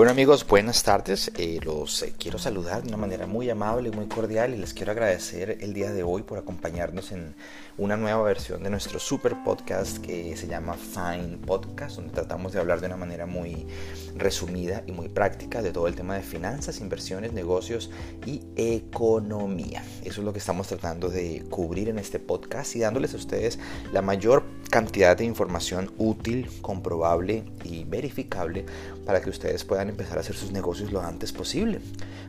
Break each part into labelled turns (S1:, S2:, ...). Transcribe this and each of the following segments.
S1: Bueno amigos, buenas tardes. Eh, los eh, quiero saludar de una manera muy amable y muy cordial y les quiero agradecer el día de hoy por acompañarnos en una nueva versión de nuestro super podcast que se llama Fine Podcast, donde tratamos de hablar de una manera muy resumida y muy práctica de todo el tema de finanzas, inversiones, negocios y economía. Eso es lo que estamos tratando de cubrir en este podcast y dándoles a ustedes la mayor cantidad de información útil, comprobable y verificable para que ustedes puedan empezar a hacer sus negocios lo antes posible.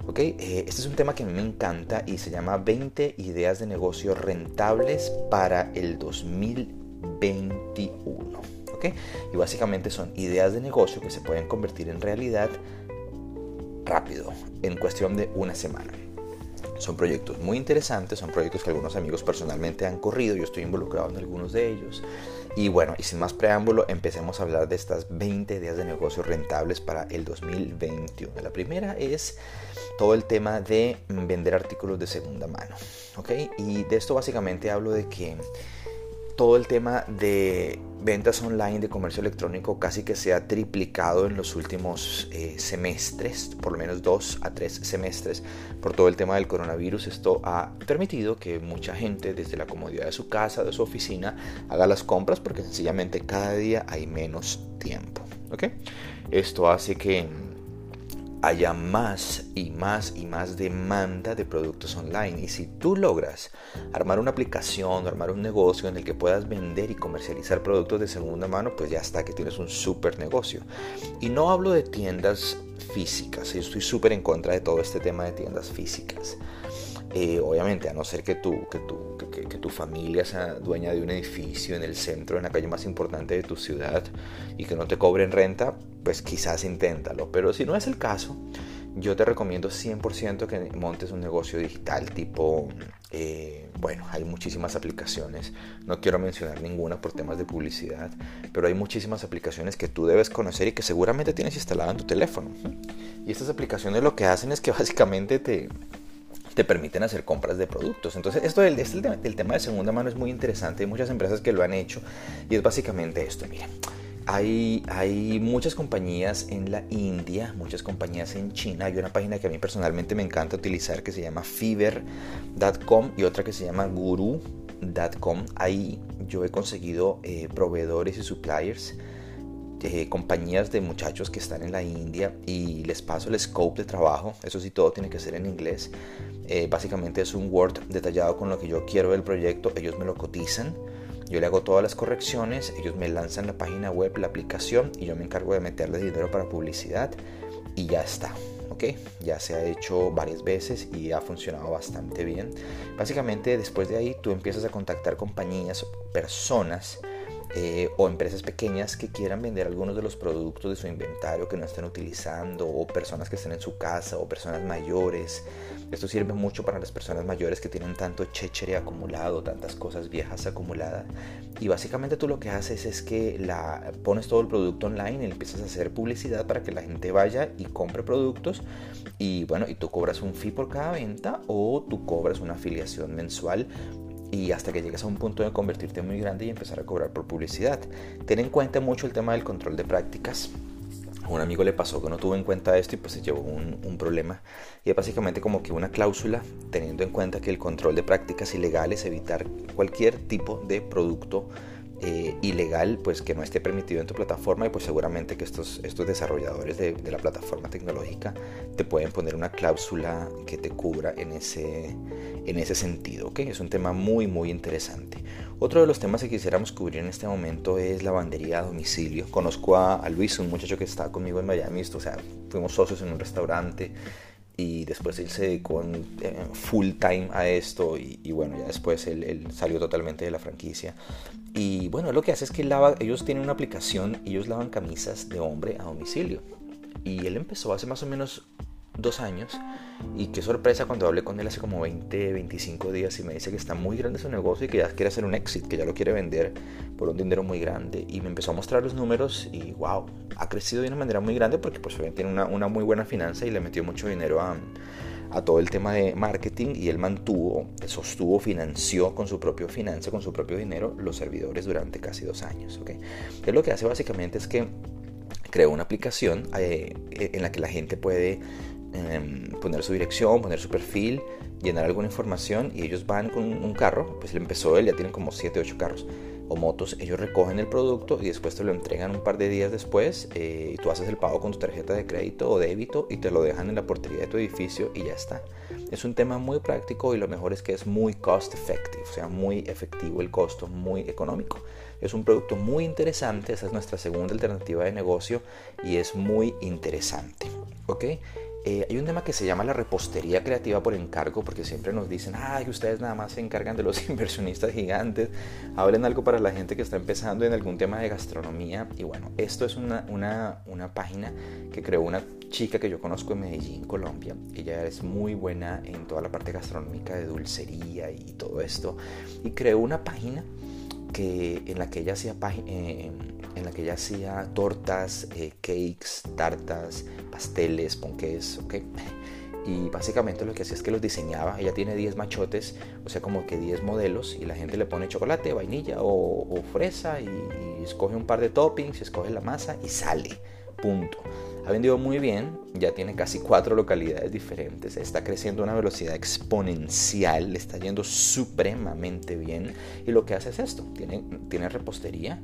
S1: ¿Okay? Eh, este es un tema que a mí me encanta y se llama 20 ideas de negocio rentables para el 2021. ¿okay? Y básicamente son ideas de negocio que se pueden convertir en realidad rápido, en cuestión de una semana. Son proyectos muy interesantes, son proyectos que algunos amigos personalmente han corrido, yo estoy involucrado en algunos de ellos. Y bueno, y sin más preámbulo, empecemos a hablar de estas 20 ideas de negocios rentables para el 2021. La primera es todo el tema de vender artículos de segunda mano. ¿ok? Y de esto básicamente hablo de que todo el tema de ventas online de comercio electrónico casi que se ha triplicado en los últimos eh, semestres, por lo menos dos a tres semestres, por todo el tema del coronavirus. Esto ha permitido que mucha gente desde la comodidad de su casa, de su oficina, haga las compras porque sencillamente cada día hay menos tiempo. ¿okay? Esto hace que haya más y más y más demanda de productos online. Y si tú logras armar una aplicación, armar un negocio en el que puedas vender y comercializar productos de segunda mano, pues ya está que tienes un super negocio. Y no hablo de tiendas físicas, yo estoy súper en contra de todo este tema de tiendas físicas. Eh, obviamente, a no ser que tú, que, que, tu familia sea dueña de un edificio en el centro, en la calle más importante de tu ciudad y que no te cobren renta, pues quizás inténtalo. Pero si no es el caso, yo te recomiendo 100% que montes un negocio digital tipo, eh, bueno, hay muchísimas aplicaciones, no quiero mencionar ninguna por temas de publicidad, pero hay muchísimas aplicaciones que tú debes conocer y que seguramente tienes instalado en tu teléfono. Y estas aplicaciones lo que hacen es que básicamente te, te permiten hacer compras de productos. Entonces, esto del, este, el tema de segunda mano es muy interesante. Hay muchas empresas que lo han hecho y es básicamente esto. Mira, hay, muchas compañías en la India, muchas compañías en China. Hay una página que a mí personalmente me encanta utilizar que se llama fiverr.com y otra que se llama guru.com. Ahí yo he conseguido eh, proveedores y suppliers eh, compañías de muchachos que están en la India y les paso el scope de trabajo. Eso sí, todo tiene que ser en inglés. Eh, básicamente es un Word detallado con lo que yo quiero del proyecto. Ellos me lo cotizan. Yo le hago todas las correcciones. Ellos me lanzan la página web, la aplicación y yo me encargo de meterle dinero para publicidad y ya está. ¿ok? Ya se ha hecho varias veces y ha funcionado bastante bien. Básicamente después de ahí tú empiezas a contactar compañías, personas eh, o empresas pequeñas que quieran vender algunos de los productos de su inventario que no estén utilizando o personas que estén en su casa o personas mayores. Esto sirve mucho para las personas mayores que tienen tanto chéchere acumulado, tantas cosas viejas acumuladas. Y básicamente tú lo que haces es que la, pones todo el producto online y empiezas a hacer publicidad para que la gente vaya y compre productos y bueno, y tú cobras un fee por cada venta o tú cobras una afiliación mensual y hasta que llegues a un punto de convertirte muy grande y empezar a cobrar por publicidad. Ten en cuenta mucho el tema del control de prácticas. Un amigo le pasó que no tuvo en cuenta esto y pues se llevó un, un, problema. Y es básicamente como que una cláusula teniendo en cuenta que el control de prácticas ilegales, evitar cualquier tipo de producto eh, ilegal pues que no esté permitido en tu plataforma y pues seguramente que estos, estos desarrolladores de, de, la plataforma tecnológica te pueden poner una cláusula que te cubra en ese, en ese sentido. ¿okay? Es un tema muy muy interesante. Otro de los temas que quisiéramos cubrir en este momento es la lavandería a domicilio. Conozco a, a Luis, un muchacho que está conmigo en Miami, o sea, fuimos socios en un restaurante y después él se dedicó full time a esto y, bueno, ya después él, salió totalmente de la franquicia. Y bueno, lo que hace es que ellos tienen una aplicación, ellos lavan camisas de hombre a domicilio. Y él empezó hace más o menos dos años y qué sorpresa cuando hablé con él hace como 20, 25 días y me dice que está muy grande su negocio y que ya quiere hacer un exit, que ya lo quiere vender por un dinero muy grande y me empezó a mostrar los números y wow, ha crecido de una manera muy grande porque pues tiene una, una muy buena finanza y le metió mucho dinero a, a todo el tema de marketing y él mantuvo, sostuvo, financió con su propio finanza, con su propio dinero los servidores durante casi dos años. ¿okay? Él lo que hace básicamente es que creó una aplicación eh, en la que la gente puede em, poner su dirección, poner su perfil, llenar alguna información y ellos van con un carro, pues le empezó él, ya tienen como 7, 8 carros o motos, ellos recogen el producto y después te lo entregan un par de días después eh, y tú haces el pago con tu tarjeta de crédito o débito y te lo dejan en la portería de tu edificio y ya está. Es un tema muy práctico y lo mejor es que es muy cost effective, o sea, muy efectivo el costo, muy económico. Es un producto muy interesante, esa es nuestra segunda alternativa de negocio y es muy interesante. ¿ok? Eh, hay un tema que se llama la repostería creativa por encargo, porque siempre nos dicen, ay, ustedes nada más se encargan de los inversionistas gigantes, hablen algo para la gente que está empezando en algún tema de gastronomía. Y bueno, esto es una, una, una página que creó una chica que yo conozco en Medellín, Colombia. Ella es muy buena en toda la parte gastronómica de dulcería y todo esto. Y creó una página que, en la que ella hacía, eh, en la que ella hacía tortas, eh, cakes, tartas, pasteles, ponques, ¿ok? Y básicamente lo que hacía es que los diseñaba. Ella tiene 10 machotes, o sea, como que 10 modelos, y la gente le pone chocolate, vainilla o, fresa, y, y, escoge un par de toppings, escoge la masa y sale. Punto. Ha vendido muy bien, ya tiene casi cuatro localidades diferentes, está creciendo a una velocidad exponencial, le está yendo supremamente bien y lo que hace es esto, tiene, tiene repostería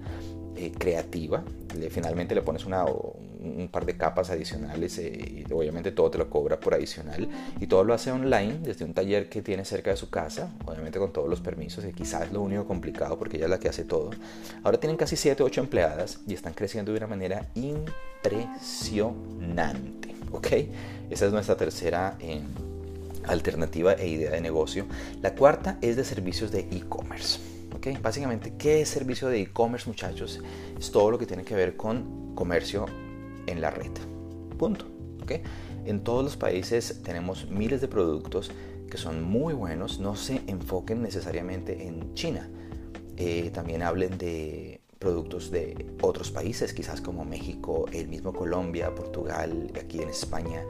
S1: eh, creativa, finalmente le pones una, un par de capas adicionales eh, y obviamente todo te lo cobra por adicional y todo lo hace online desde un taller que tiene cerca de su casa, obviamente con todos los permisos y quizás es lo único complicado porque ella es la que hace todo. Ahora tienen casi 7 8 empleadas y están creciendo de una manera impresionante, ¿ok? Esa es nuestra tercera eh, alternativa e idea de negocio. La cuarta es de servicios de e-commerce. ¿Okay? Básicamente, ¿qué es servicio de e-commerce, muchachos? Es todo lo que tiene que ver con comercio en la red. Punto. ¿okay? En todos los países tenemos miles de productos que son muy buenos. No se enfoquen necesariamente en China. Eh, también hablen de productos de otros países, quizás como México, el mismo Colombia, Portugal, aquí en España.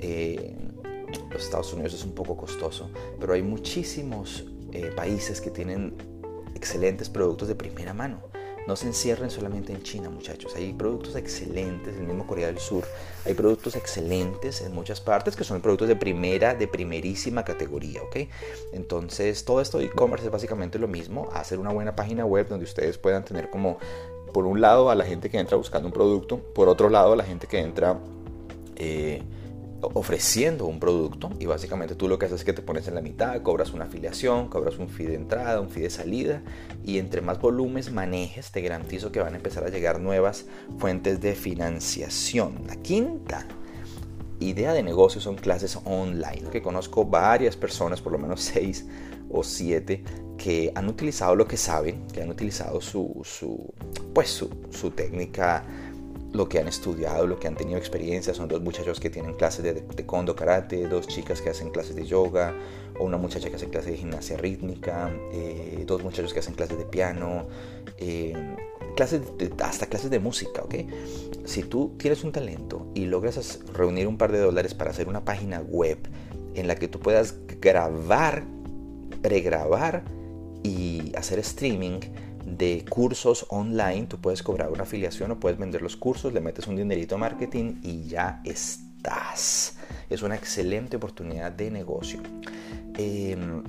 S1: Eh, los Estados Unidos es un poco costoso, pero hay muchísimos eh, países que tienen excelentes productos de primera mano. No se encierren solamente en China, muchachos. Hay productos excelentes, en el mismo Corea del Sur. Hay productos excelentes en muchas partes que son productos de primera, de primerísima categoría, ¿ok? Entonces, todo esto de e-commerce es básicamente lo mismo. Hacer una buena página web donde ustedes puedan tener como, por un lado, a la gente que entra buscando un producto, por otro lado, a la gente que entra... Eh, ofreciendo un producto y básicamente tú lo que haces es que te pones en la mitad, cobras una afiliación, cobras un fee de entrada, un fee de salida y entre más volúmenes manejes te garantizo que van a empezar a llegar nuevas fuentes de financiación. La quinta idea de negocio son clases online, que conozco varias personas, por lo menos seis o siete, que han utilizado lo que saben, que han utilizado su, su pues su, su técnica lo que han estudiado, lo que han tenido experiencia. Son dos muchachos que tienen clases de taekwondo, karate, dos chicas que hacen clases de yoga, o una muchacha que hace clases de gimnasia rítmica, eh, dos muchachos que hacen clases de piano, eh, clases hasta clases de música, ¿ok? Si tú tienes un talento y logras reunir un par de dólares para hacer una página web en la que tú puedas grabar, pregrabar y hacer streaming, de cursos online, tú puedes cobrar una afiliación o puedes vender los cursos, le metes un dinerito marketing y ya estás. Es una excelente oportunidad de negocio. Em,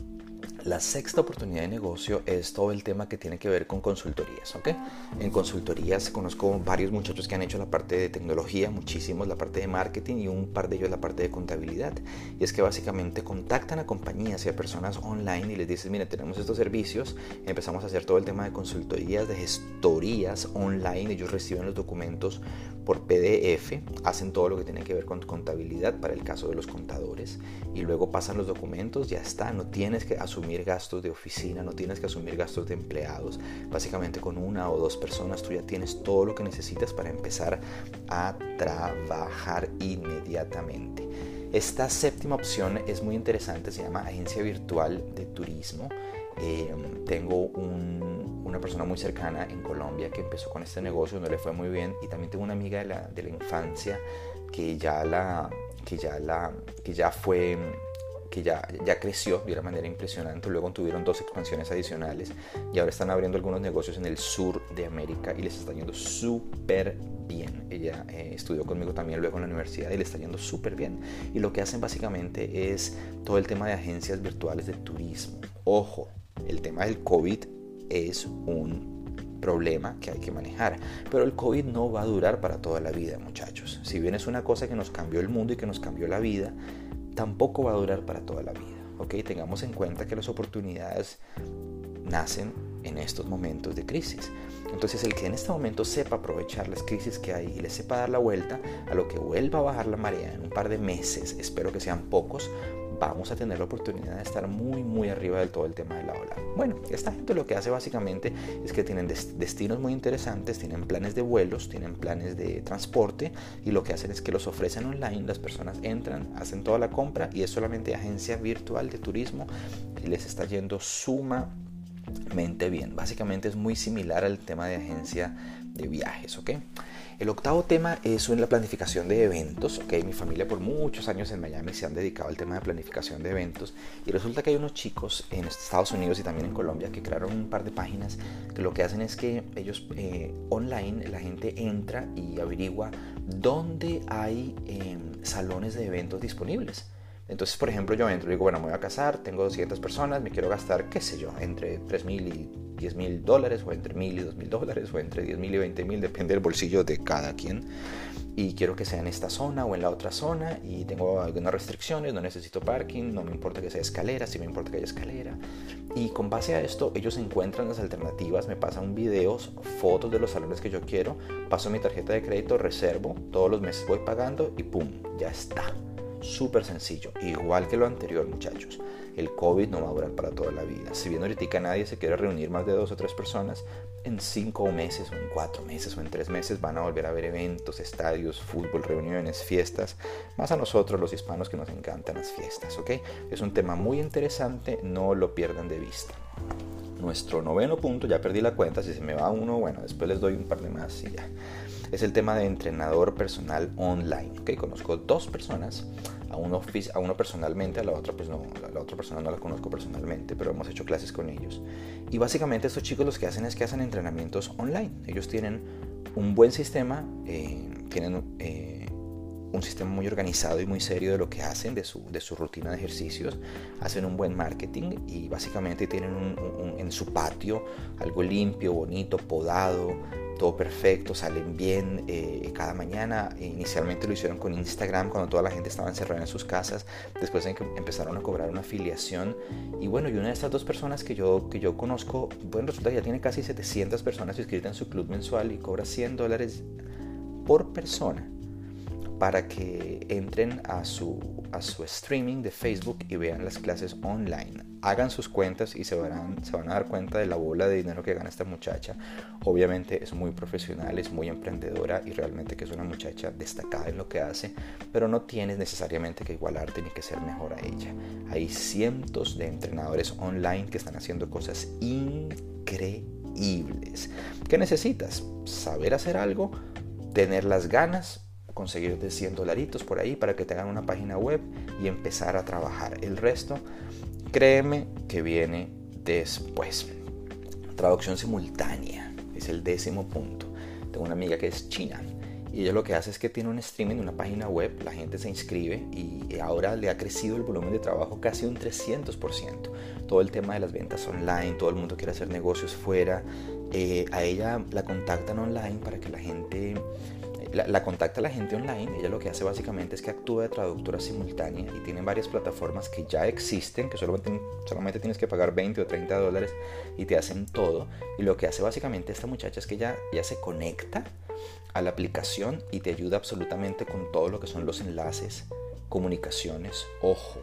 S1: la sexta oportunidad de negocio es todo el tema que tiene que ver con consultorías. ¿ok? En consultorías conozco varios muchachos que han hecho la parte de tecnología, muchísimos la parte de marketing y un par de ellos la parte de contabilidad. Y es que básicamente contactan a compañías y a personas online y les dicen, mire, tenemos estos servicios, empezamos a hacer todo el tema de consultorías, de gestorías online, ellos reciben los documentos por PDF, hacen todo lo que tiene que ver con contabilidad para el caso de los contadores y luego pasan los documentos, ya está, no tienes que asumir gastos de oficina, no tienes que asumir gastos de empleados, básicamente con una o dos personas tú ya tienes todo lo que necesitas para empezar a trabajar inmediatamente. Esta séptima opción es muy interesante, se llama agencia virtual de turismo. Eh, tengo una persona muy cercana en Colombia que empezó con este negocio, no le fue muy bien y también tengo una amiga de la, de la infancia que ya la que ya la que ya fue que ya, ya creció de una manera impresionante. Luego tuvieron dos expansiones adicionales y ahora están abriendo algunos negocios en el sur de América y les está yendo súper bien. Ella eh, estudió conmigo también luego en la universidad y le está yendo súper bien. Y lo que hacen básicamente es todo el tema de agencias virtuales de turismo. Ojo, el tema del COVID es un problema que hay que manejar. Pero el COVID no va a durar para toda la vida, muchachos. Si bien es una cosa que nos cambió el mundo y que nos cambió la vida, tampoco va a durar para toda la vida. ¿ok? Tengamos en cuenta que las oportunidades nacen en estos momentos de crisis. Entonces el que en este momento sepa aprovechar las crisis que hay y le sepa dar la vuelta a lo que vuelva a bajar la marea en un par de meses, espero que sean pocos, vamos a tener la oportunidad de estar muy muy arriba del todo el tema de la ola. Bueno, esta gente lo que hace básicamente es que tienen destinos muy interesantes, tienen planes de vuelos, tienen planes de transporte y lo que hacen es que los ofrecen online, las personas entran, hacen toda la compra y es solamente agencia virtual de turismo y les está yendo suma mente bien. Básicamente es muy similar al tema de agencia de viajes, ¿ok? El octavo tema es la planificación de eventos, ¿ok? Mi familia por muchos años en Miami se han dedicado al tema de planificación de eventos y resulta que hay unos chicos en Estados Unidos y también en Colombia que crearon un par de páginas que lo que hacen es que ellos eh, online, la gente entra y averigua dónde hay em, salones de eventos disponibles. Entonces, por ejemplo, yo entro y digo, bueno, me voy a casar, tengo 200 personas, me quiero gastar, qué sé yo, entre 3 mil y 10 mil dólares, o entre mil y 2 mil dólares, o entre 10 mil y 20 mil, depende del bolsillo de cada quien. Y quiero que sea en esta zona o en la otra zona, y tengo algunas restricciones, no necesito parking, no me importa que sea escalera, sí me importa que haya escalera. Y con base a esto, ellos encuentran las alternativas, me pasan videos, fotos de los salones que yo quiero, paso mi tarjeta de crédito, reservo, todos los meses voy pagando y ¡pum! Ya está súper sencillo, igual que lo anterior muchachos. El COVID no va a durar para toda la vida. Si bien ahorita nadie se quiere reunir más de dos o tres personas, en cinco meses o en cuatro meses o en tres meses van a volver a ver eventos, estadios, fútbol, reuniones, fiestas. Más a nosotros los hispanos que nos encantan las fiestas, ¿ok? Es un tema muy interesante, no lo pierdan de vista. Nuestro noveno punto, ya perdí la cuenta, si se me va uno, bueno, después les doy un par de más y ya es el tema de entrenador personal online. ¿okay? Conozco dos personas, a uno, a uno personalmente, a la otra pues no, la otra persona no la conozco personalmente, pero hemos hecho clases con ellos. Y básicamente estos chicos los que hacen es que hacen entrenamientos online. Ellos tienen un buen sistema, eh, tienen eh, un sistema muy organizado y muy serio de lo que hacen, de su, de su rutina de ejercicios, hacen un buen marketing y básicamente tienen en su patio algo limpio, bonito, podado, todo perfecto, salen bien eh, cada mañana. Inicialmente lo hicieron con Instagram cuando toda la gente estaba encerrada en sus casas. Después empezaron a cobrar una afiliación. Y bueno, y una de estas dos personas que yo, que yo conozco, bueno, resulta que ya tiene casi 700 personas inscritas en su club mensual y cobra 100 dólares por persona para que entren a su, a su streaming de Facebook y vean las clases online. Hagan sus cuentas y se van, se van a dar cuenta de la bola de dinero que gana esta muchacha. Obviamente es muy profesional, es muy emprendedora y realmente que es una muchacha destacada en lo que hace, pero no tienes necesariamente que igualarte ni que ser mejor a ella. Hay cientos de entrenadores online que están haciendo cosas increíbles. ¿Qué necesitas? Saber hacer algo, tener las ganas, conseguirte 100 dolaritos por ahí para que te hagan una página web y empezar a trabajar. El resto, créeme que viene después. Traducción simultánea es el décimo punto. Tengo una amiga que es china y ella lo que hace es que tiene un streaming, una página web, la gente se inscribe y ahora le ha crecido el volumen de trabajo casi un 300%. Todo el tema de las ventas online, todo el mundo quiere hacer negocios fuera. Eh, a ella la contactan online para que la gente la, contacta la gente online, ella lo que hace básicamente es que actúa de traductora simultánea y tienen varias plataformas que ya existen, que solamente, solamente tienes que pagar 20 o 30 dólares y te hacen todo. Y lo que hace básicamente esta muchacha es que ya, ya se conecta a la aplicación y te ayuda absolutamente con todo lo que son los enlaces, comunicaciones, ojo,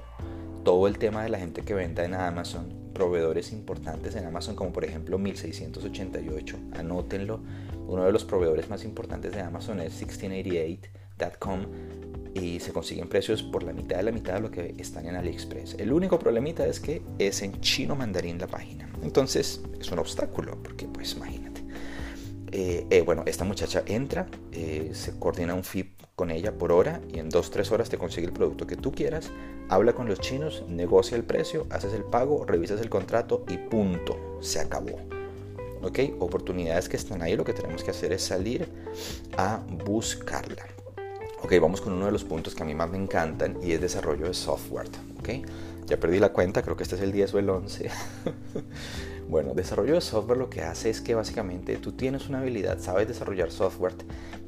S1: todo el tema de la gente que venda en Amazon, proveedores importantes en Amazon como por ejemplo 1688, anótenlo uno de los proveedores más importantes de Amazon es 1688.com y se consiguen precios por la mitad de la mitad de lo que están en AliExpress. El único problemita es que es en chino mandarín la página. Entonces es un obstáculo, porque pues imagínate. Eh, eh, bueno, esta muchacha entra, eh, se coordina un fee con ella por hora y en 2-3 horas te consigue el producto que tú quieras, habla con los chinos, negocia el precio, haces el pago, revisas el contrato y punto, se acabó. ¿ok? Oportunidades que están ahí, lo que tenemos que hacer es salir a buscarla. Ok, vamos con uno de los puntos que a mí más me encantan y es desarrollo de software, ¿ok? Ya perdí la cuenta, creo que este es el 10 o el 11. bueno, desarrollo de software lo que hace es que básicamente tú tienes una habilidad, sabes desarrollar software,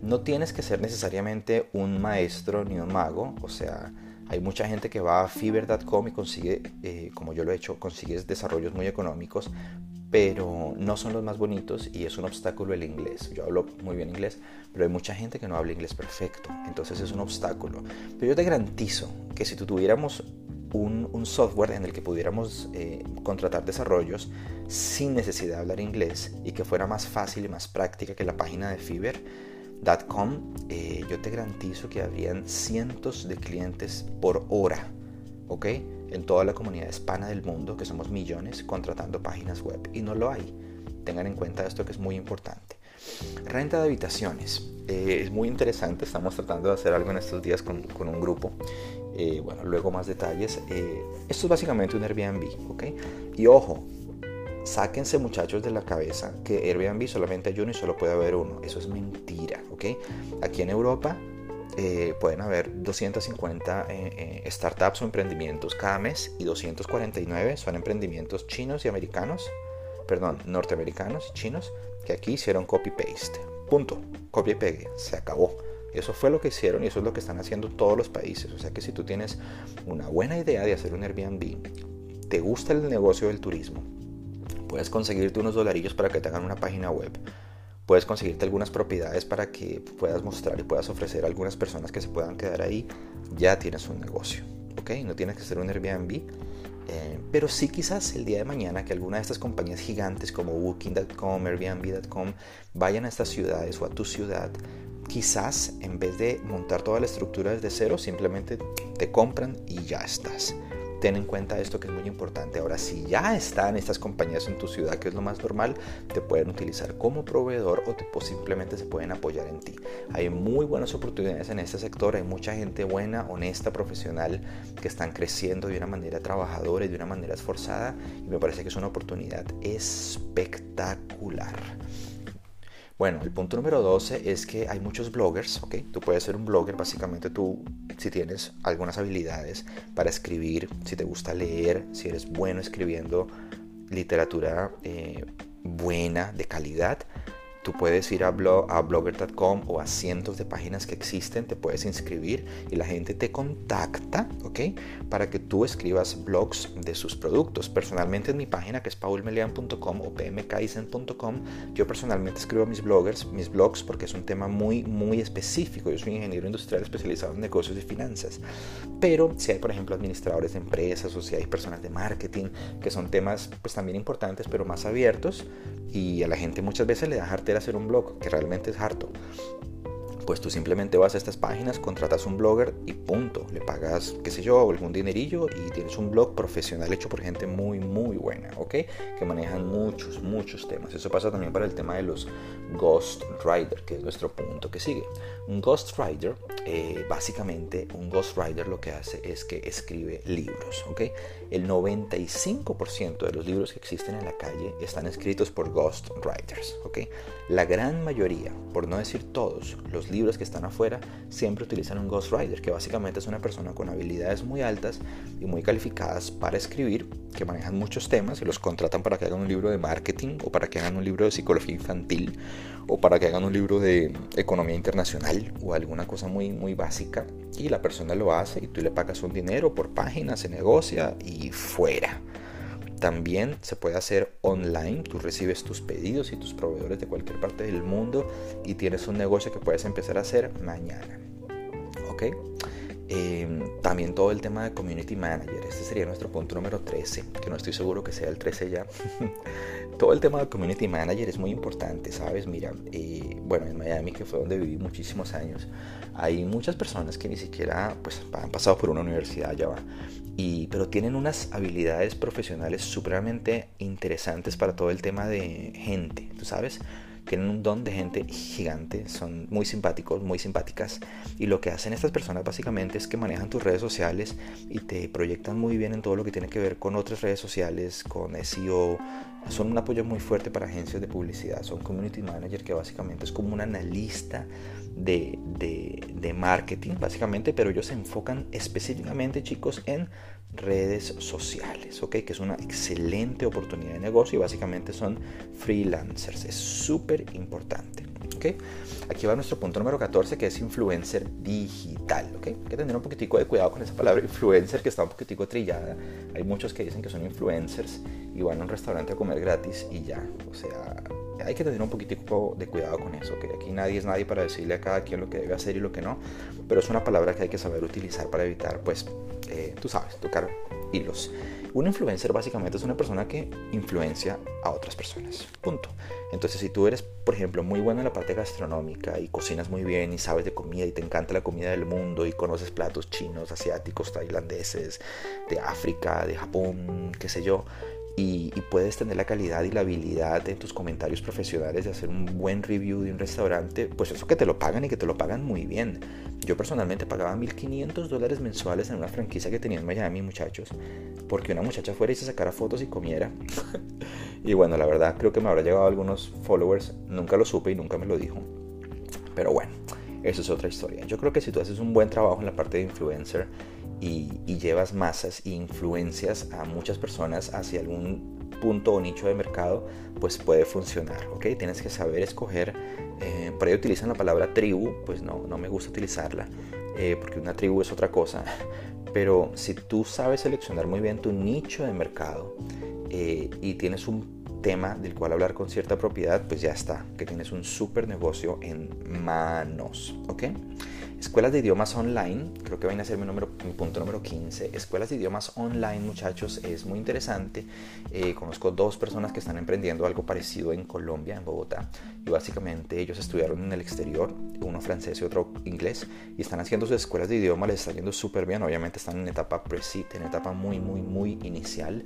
S1: no tienes que ser necesariamente un maestro ni un mago, o sea, hay mucha gente que va a fiverr.com y consigue, eh, como yo lo he hecho, consigues desarrollos muy económicos, pero no son los más bonitos y es un obstáculo el inglés. Yo hablo muy bien inglés, pero hay mucha gente que no habla inglés perfecto, entonces es un obstáculo. Pero yo te garantizo que si tú tuviéramos un, software en el que pudiéramos eh, contratar desarrollos sin necesidad de hablar inglés y que fuera más fácil y más práctica que la página de Fiverr.com, eh, yo te garantizo que habrían cientos de clientes por hora, ¿ok? En toda la comunidad hispana del mundo, que somos millones, contratando páginas web. Y no lo hay. Tengan en cuenta esto que es muy importante. Renta de habitaciones. Eh, es muy interesante, estamos tratando de hacer algo en estos días con, con un grupo eh, bueno, luego más detalles. Eh, esto es básicamente un Airbnb, ¿ok? Y ojo, sáquense muchachos de la cabeza que Airbnb solamente hay uno y solo puede haber uno. Eso es mentira, ¿ok? Aquí en Europa eh, pueden haber 250 startups o emprendimientos cada mes y 249 son emprendimientos chinos y americanos, perdón, norteamericanos y chinos que aquí hicieron copy-paste. Punto. Copia y pegue. Se acabó. Eso fue lo que hicieron y eso es lo que están haciendo todos los países. O sea que si tú tienes una buena idea de hacer un Airbnb, te gusta el negocio del turismo, puedes conseguirte unos dolarillos para que te hagan una página web, puedes conseguirte algunas propiedades para que puedas mostrar y puedas ofrecer a algunas personas que se puedan quedar ahí, ya tienes un negocio. ¿Ok? No tienes que ser un Airbnb. Eh, pero sí quizás el día de mañana que alguna de estas compañías gigantes como Booking.com, Airbnb.com vayan a estas ciudades o a tu ciudad quizás en vez de montar toda la estructura desde cero, simplemente te compran y ya estás. Ten en cuenta esto que es muy importante. Ahora, si ya están estas compañías en tu ciudad, que es lo más normal, te pueden utilizar como proveedor o, te, simplemente se pueden apoyar en ti. Hay muy buenas oportunidades en este sector, hay mucha gente buena, honesta, profesional, que están creciendo de una manera trabajadora y de una manera esforzada y me parece que es una oportunidad espectacular. Bueno, el punto número 12 es que hay muchos bloggers, ¿ok? Tú puedes ser un blogger, básicamente tú, si tienes algunas habilidades para escribir, si te gusta leer, si eres bueno escribiendo literatura eh, buena, de calidad, Tú puedes ir a, a blogger.com o a cientos de páginas que existen, te puedes inscribir y la gente te contacta, ¿ok? Para que tú escribas blogs de sus productos. Personalmente en mi página que es paulmelian.com o pmkaisen.com, yo personalmente escribo mis bloggers, mis blogs porque es un tema muy, muy específico. Yo soy ingeniero industrial especializado en negocios y finanzas. Pero si hay, por ejemplo, administradores de empresas o si hay personas de marketing, que son temas pues también importantes, pero más abiertos, y a la gente muchas veces le da hacer un blog, que realmente es harto pues tú simplemente vas a estas páginas, contratas un blogger y punto. Le pagas, qué sé yo, algún dinerillo y tienes un blog profesional hecho por gente muy, muy buena, ¿ok? Que manejan muchos, muchos temas. Eso pasa también para el tema de los Ghost Rider, que es nuestro punto que sigue. Un Ghost Rider, eh, básicamente, un Ghost Rider lo que hace es que escribe libros, ¿ok? El 95% de los libros que existen en la calle están escritos por Ghost Writers, ¿ok? La gran mayoría, por no decir todos, los libros que están afuera siempre utilizan un ghostwriter, que básicamente es una persona con habilidades muy altas y muy calificadas para escribir, que manejan muchos temas y los contratan para que hagan un libro de marketing o para que hagan un libro de psicología infantil o para que hagan un libro de economía internacional o alguna cosa muy, muy básica y la persona lo hace y tú le pagas un dinero por página, se negocia y fuera. También se puede hacer online, tú recibes tus pedidos y tus proveedores de cualquier parte del mundo y tienes un negocio que puedes empezar a hacer mañana. ¿Ok? Em, también todo el tema de Community Manager, este sería nuestro punto número 13, que no estoy seguro que sea el 13 ya. todo el tema de Community Manager es muy importante, ¿sabes? Mira, eh, bueno, en Miami, que fue donde viví muchísimos años, hay muchas personas que ni siquiera pues, han pasado por una universidad, ya va, y, pero tienen unas habilidades profesionales supremamente interesantes para todo el tema de gente, ¿tú sabes? tienen un don de gente gigante, son muy simpáticos, muy simpáticas. Y lo que hacen estas personas básicamente es que manejan tus redes sociales y te proyectan muy bien en todo lo que tiene que ver con otras redes sociales, con SEO. Son un apoyo muy fuerte para agencias de publicidad. Son community manager que básicamente es como un analista de, de marketing, básicamente, pero ellos se enfocan específicamente, chicos, en redes sociales, ¿ok? Que es una excelente oportunidad de negocio y básicamente son freelancers. Es súper importante, ¿ok? Aquí va nuestro punto número 14 que es influencer digital, ¿ok? Hay que tener un poquitico de cuidado con esa palabra influencer que está un poquitico trillada. Hay muchos que dicen que son influencers y van a un restaurante a comer gratis y ya, o sea, hay que tener un poquitico de cuidado con eso, que aquí nadie es nadie para decirle a cada quien lo que debe hacer y lo que no, pero es una palabra que hay que saber utilizar para evitar, pues, eh, tú sabes, tocar hilos. Un influencer básicamente es una persona que influencia a otras personas. Punto. Entonces, si tú eres, por ejemplo, muy bueno en la parte gastronómica y cocinas muy bien y sabes de comida y te encanta la comida del mundo y conoces platos chinos, asiáticos, tailandeses, de África, de Japón, qué sé yo, y, puedes tener la calidad y la habilidad en tus comentarios profesionales de hacer un buen review de un restaurante, pues eso que te lo pagan y que te lo pagan muy bien. Yo personalmente pagaba 1.500 dólares mensuales en una franquicia que tenía en Miami, muchachos, porque una muchacha fuera y se sacara fotos y comiera. y bueno, la verdad creo que me habrá llegado algunos followers, nunca lo supe y nunca me lo dijo. Pero bueno, eso es otra historia. Yo creo que si tú haces un buen trabajo en la parte de influencer, y, llevas masas e influencias a muchas personas hacia algún punto o nicho de mercado, pues puede funcionar, ¿ok? Tienes que saber escoger, eh, por ahí utilizan la palabra tribu, pues no, no me gusta utilizarla, eh, porque una tribu es otra cosa, pero si tú sabes seleccionar muy bien tu nicho de mercado eh, y tienes un tema del cual hablar con cierta propiedad, pues ya está, que tienes un super negocio en manos, ¿ok? Escuelas de idiomas online, creo que viene a ser mi, número, mi punto número 15. Escuelas de idiomas online, muchachos, es muy interesante. Eh, conozco dos personas que están emprendiendo algo parecido en Colombia, en Bogotá. Y básicamente ellos estudiaron en el exterior, uno francés y otro inglés. Y están haciendo sus escuelas de idioma, les está yendo súper bien. Obviamente están en etapa pre-seed, en etapa muy, muy, muy inicial.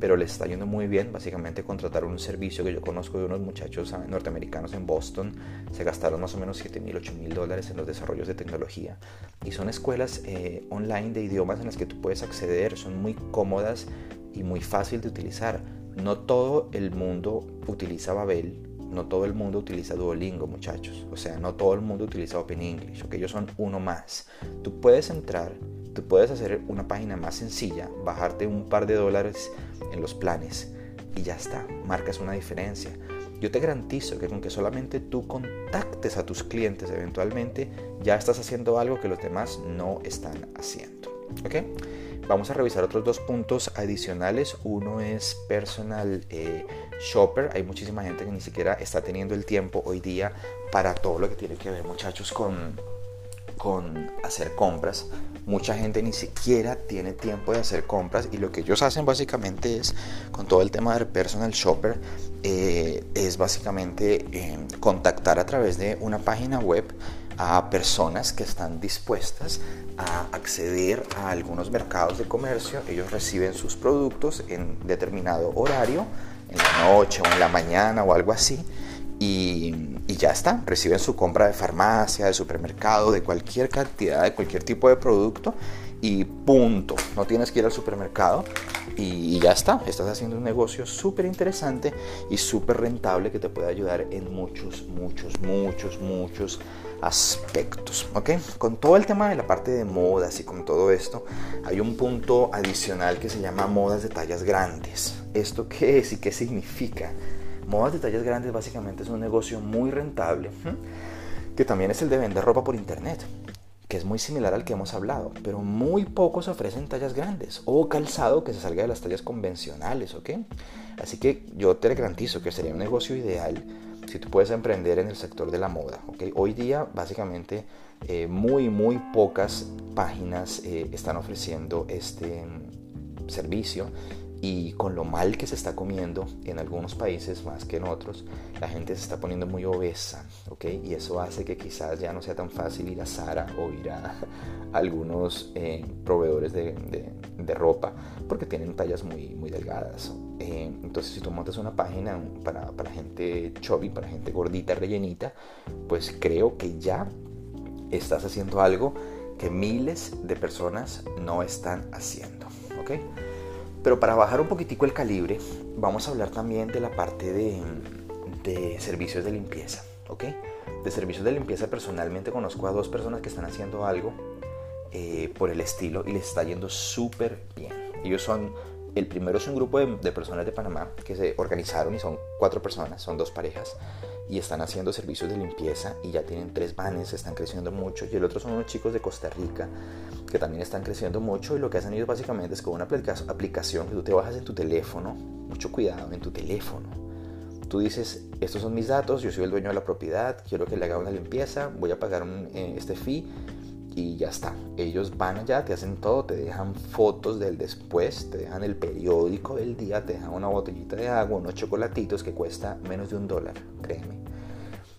S1: Pero les está yendo muy bien. Básicamente contrataron un servicio que yo conozco de unos muchachos norteamericanos en Boston. Se gastaron más o menos 7 mil, 8 mil dólares en los desarrollos de tecnología y son escuelas eh, online de idiomas en las que tú puedes acceder, son muy cómodas y muy fácil de utilizar. No todo el mundo utiliza Babel, no todo el mundo utiliza Duolingo, muchachos. O sea, no todo el mundo utiliza Open English, que ellos son uno más. Tú puedes entrar, tú puedes hacer una página más sencilla, bajarte un par de dólares en los planes y ya está, marcas una diferencia. Yo te garantizo que con que solamente tú contactes a tus clientes eventualmente, ya estás haciendo algo que los demás no están haciendo. ¿Ok? Vamos a revisar otros dos puntos adicionales. Uno es personal eh, shopper. Hay muchísima gente que ni siquiera está teniendo el tiempo hoy día para todo lo que tiene que ver, muchachos, con con hacer compras. Mucha gente ni siquiera tiene tiempo de hacer compras y lo que ellos hacen básicamente es, con todo el tema del personal shopper, eh, es básicamente eh, contactar a través de una página web a personas que están dispuestas a acceder a algunos mercados de comercio. Ellos reciben sus productos en determinado horario, en la noche o en la mañana o algo así y, ya está, reciben su compra de farmacia, de supermercado, de cualquier cantidad, de cualquier tipo de producto y punto. No tienes que ir al supermercado y, ya está. Estás haciendo un negocio súper interesante y súper rentable que te puede ayudar en muchos, muchos, muchos, muchos aspectos. ¿Ok? Con todo el tema de la parte de modas y con todo esto, hay un punto adicional que se llama modas de tallas grandes. ¿Esto qué es y qué significa? Modas de tallas grandes básicamente es un negocio muy rentable, que también es el de vender ropa por internet, que es muy similar al que hemos hablado, pero muy pocos ofrecen tallas grandes o calzado que se salga de las tallas convencionales, ¿ok? Así que yo te garantizo que sería un negocio ideal si tú puedes emprender en el sector de la moda, ¿ok? Hoy día básicamente eh, muy, muy pocas páginas eh, están ofreciendo este mm, servicio y con lo mal que se está comiendo en algunos países más que en otros, la gente se está poniendo muy obesa, ¿ok? Y eso hace que quizás ya no sea tan fácil ir a Zara o ir a, algunos eh, proveedores de, de, ropa porque tienen tallas muy, muy delgadas Eh, entonces si tú montas una página para, para gente chubby, para gente gordita, rellenita, pues creo que ya estás haciendo algo que miles de personas no están haciendo. ¿ok? Pero para bajar un poquitico el calibre, vamos a hablar también de la parte de, de servicios de limpieza. ¿ok? De servicios de limpieza personalmente conozco a dos personas que están haciendo algo eh, por el estilo y les está yendo súper bien. Ellos son, el primero es un grupo de, personas de Panamá que se organizaron y son cuatro personas, son dos parejas y están haciendo servicios de limpieza y ya tienen tres vanes, están creciendo mucho. Y el otro son unos chicos de Costa Rica que también están creciendo mucho y lo que hacen ellos básicamente es con una aplicación que tú te bajas en tu teléfono, mucho cuidado, en tu teléfono. Tú dices, estos son mis datos, yo soy el dueño de la propiedad, quiero que le haga una limpieza, voy a pagar eh, este fee y ya está. Ellos van allá, te hacen todo, te dejan fotos del después, te dejan el periódico del día, te dejan una botellita de agua, unos chocolatitos que cuesta menos de un dólar, créeme.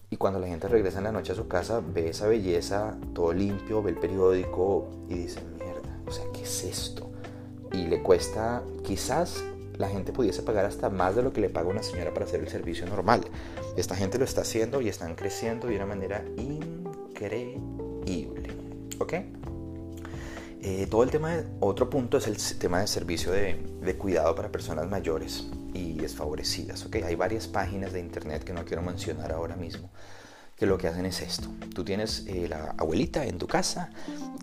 S1: Y cuando la gente regresa en la noche a su casa, ve esa belleza, todo limpio, ve el periódico y dice, mierda, o sea, ¿qué es esto? Y le cuesta, quizás la gente pudiese pagar hasta más de lo que le paga una señora para hacer el servicio normal. Esta gente lo está haciendo y están creciendo de una manera increíble. ¿Ok? Eh, todo el tema, de, otro punto es el tema de servicio de, de, cuidado para personas mayores y desfavorecidas. ¿ok? Hay varias páginas de internet que no quiero mencionar ahora mismo que lo que hacen es esto. Tú tienes eh, la abuelita en tu casa,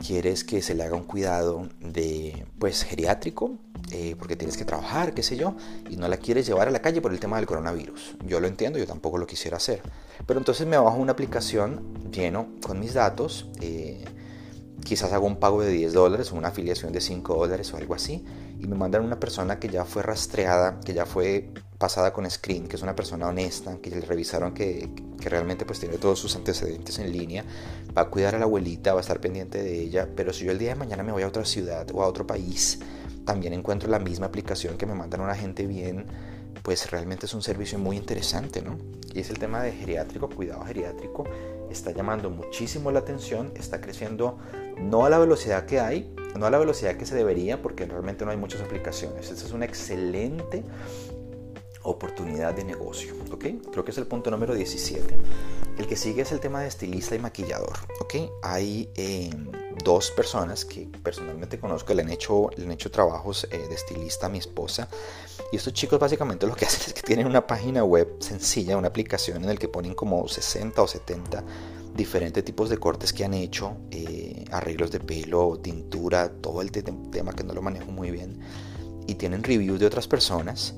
S1: quieres que se le haga un cuidado de, pues, geriátrico, eh, porque tienes que trabajar, qué sé yo, y no la quieres llevar a la calle por el tema del coronavirus. Yo lo entiendo, yo tampoco lo quisiera hacer. Pero entonces me bajo una aplicación lleno con mis datos. Eh, quizás hago un pago de 10 dólares o una afiliación de 5 dólares o algo así y me mandan una persona que ya fue rastreada, que ya fue pasada con screen, que es una persona honesta, que le revisaron que, que, realmente pues tiene todos sus antecedentes en línea, va a cuidar a la abuelita, va a estar pendiente de ella, pero si yo el día de mañana me voy a otra ciudad o a otro país, también encuentro la misma aplicación que me mandan una gente bien, pues realmente es un servicio muy interesante, ¿no? Y es el tema de geriátrico, cuidado geriátrico, está llamando muchísimo la atención, está creciendo no a la velocidad que hay, no a la velocidad que se debería, porque realmente no hay muchas aplicaciones. Esta es una excelente oportunidad de negocio, ¿ok? Creo que es el punto número 17. El que sigue es el tema de estilista y maquillador, ¿ok? Hay eh, dos personas que personalmente conozco, le han hecho, le han hecho trabajos eh, de estilista a mi esposa. Y estos chicos básicamente lo que hacen es que tienen una página web sencilla, una aplicación en la que ponen como 60 o 70 diferentes tipos de cortes que han hecho, eh, arreglos de pelo, tintura, todo el tema que no lo manejo muy bien. Y tienen reviews de otras personas.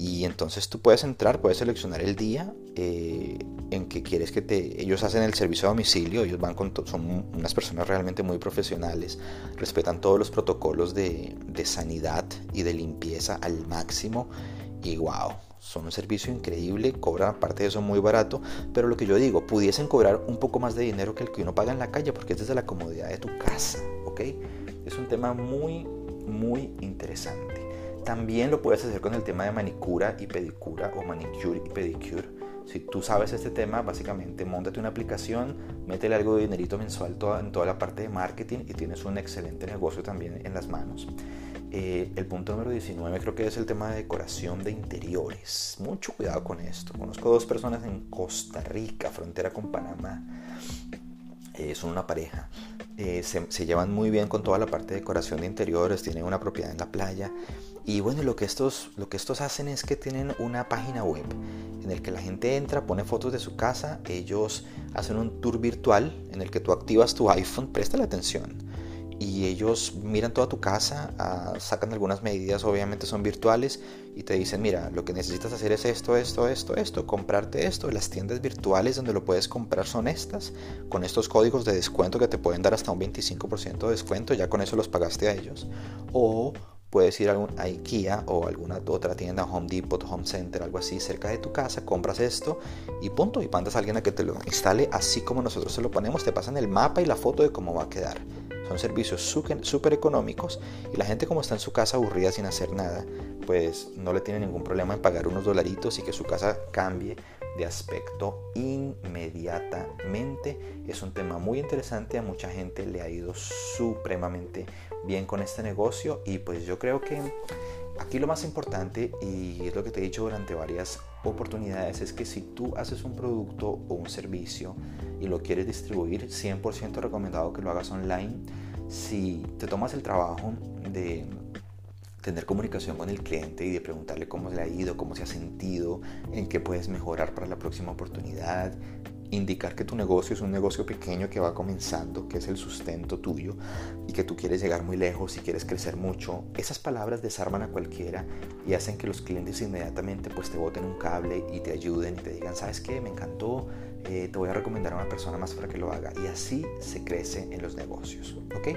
S1: Y entonces tú puedes entrar, puedes seleccionar el día eh, en que quieres que te... Ellos hacen el servicio a domicilio, ellos van con... Son unas personas realmente muy profesionales, respetan todos los protocolos de, de sanidad y de limpieza al máximo. Y wow, son un servicio increíble, cobran aparte de eso muy barato, pero lo que yo digo, pudiesen cobrar un poco más de dinero que el que uno paga en la calle porque es desde la comodidad de tu casa, ¿ok? Es un tema muy, muy interesante. También lo puedes hacer con el tema de manicura y pedicura o manicure y pedicure. Si tú sabes este tema, básicamente montate una aplicación, métele algo de dinerito mensual en toda la parte de marketing y tienes un excelente negocio también en las manos. Eh, el punto número 19 creo que es el tema de decoración de interiores. Mucho cuidado con esto. Conozco dos personas en Costa Rica, frontera con Panamá. Eh, son una pareja. Eh, se, llevan muy bien con toda la parte de decoración de interiores. Tienen una propiedad en la playa. Y bueno, lo que, estos, lo que estos hacen es que tienen una página web en el que la gente entra, pone fotos de su casa. Ellos hacen un tour virtual en el que tú activas tu iPhone. Presta la atención y ellos miran toda tu casa, ah, sacan algunas medidas, obviamente son virtuales, y te dicen, mira, lo que necesitas hacer es esto, esto, esto, esto, comprarte esto. Las tiendas virtuales donde lo puedes comprar son estas, con estos códigos de descuento que te pueden dar hasta un 25% de descuento, ya con eso los pagaste a ellos. O puedes ir a, a, IKEA o alguna otra tienda, Home Depot, Home Center, algo así cerca de tu casa, compras esto y punto, y mandas a alguien a que te lo instale así como nosotros se lo ponemos, te pasan el mapa y la foto de cómo va a quedar. Son servicios súper económicos y la gente como está en su casa aburrida sin hacer nada, pues no le tiene ningún problema en pagar unos dolaritos y que su casa cambie de aspecto inmediatamente. Es un tema muy interesante, a mucha gente le ha ido supremamente bien con este negocio y pues yo creo que Aquí lo más importante, y es lo que te he dicho durante varias oportunidades, es que si tú haces un producto o un servicio y lo quieres distribuir, 100% recomendado que lo hagas online. Si te tomas el trabajo de tener comunicación con el cliente y de preguntarle cómo le ha ido, cómo se ha sentido, en qué puedes mejorar para la próxima oportunidad, indicar que tu negocio es un negocio pequeño que va comenzando, que es el sustento tuyo y que tú quieres llegar muy lejos y quieres crecer mucho, esas palabras desarman a cualquiera y hacen que los clientes inmediatamente pues te boten un cable y te ayuden y te digan, ¿sabes qué? Me encantó, eh, te voy a recomendar a una persona más para que lo haga. Y así se crece en los negocios, ¿ok?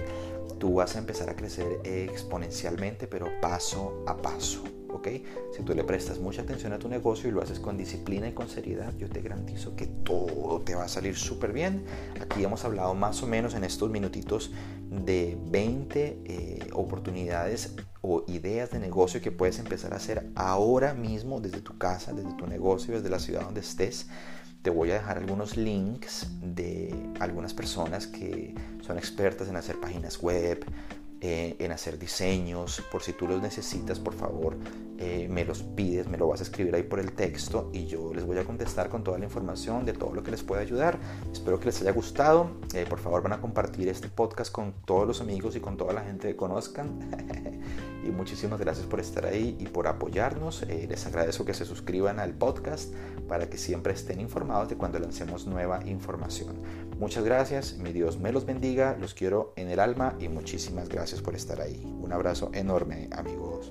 S1: Tú vas a empezar a crecer exponencialmente, pero paso a paso. ¿Ok? Si tú le prestas mucha atención a tu negocio y lo haces con disciplina y con seriedad, yo te garantizo que todo te va a salir súper bien. Aquí hemos hablado más o menos en estos minutitos de 20 eh, oportunidades o ideas de negocio que puedes empezar a hacer ahora mismo desde tu casa, desde tu negocio, desde la ciudad donde estés. Te voy a dejar algunos links de algunas personas que son expertas en hacer páginas web, eh, en hacer diseños. Por si tú los necesitas, por favor, eh, me los pides, me lo vas a escribir ahí por el texto y yo les voy a contestar con toda la información de todo lo que les pueda ayudar. Espero que les haya gustado. Eh, por favor, van a compartir este podcast con todos los amigos y con toda la gente que conozcan. y muchísimas gracias por estar ahí y por apoyarnos. les agradezco que se suscriban al podcast para que siempre estén informados de cuando lancemos nueva información. Muchas gracias, mi Dios me los bendiga, los quiero en el alma y muchísimas gracias por estar ahí. Un abrazo enorme amigos.